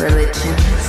religion.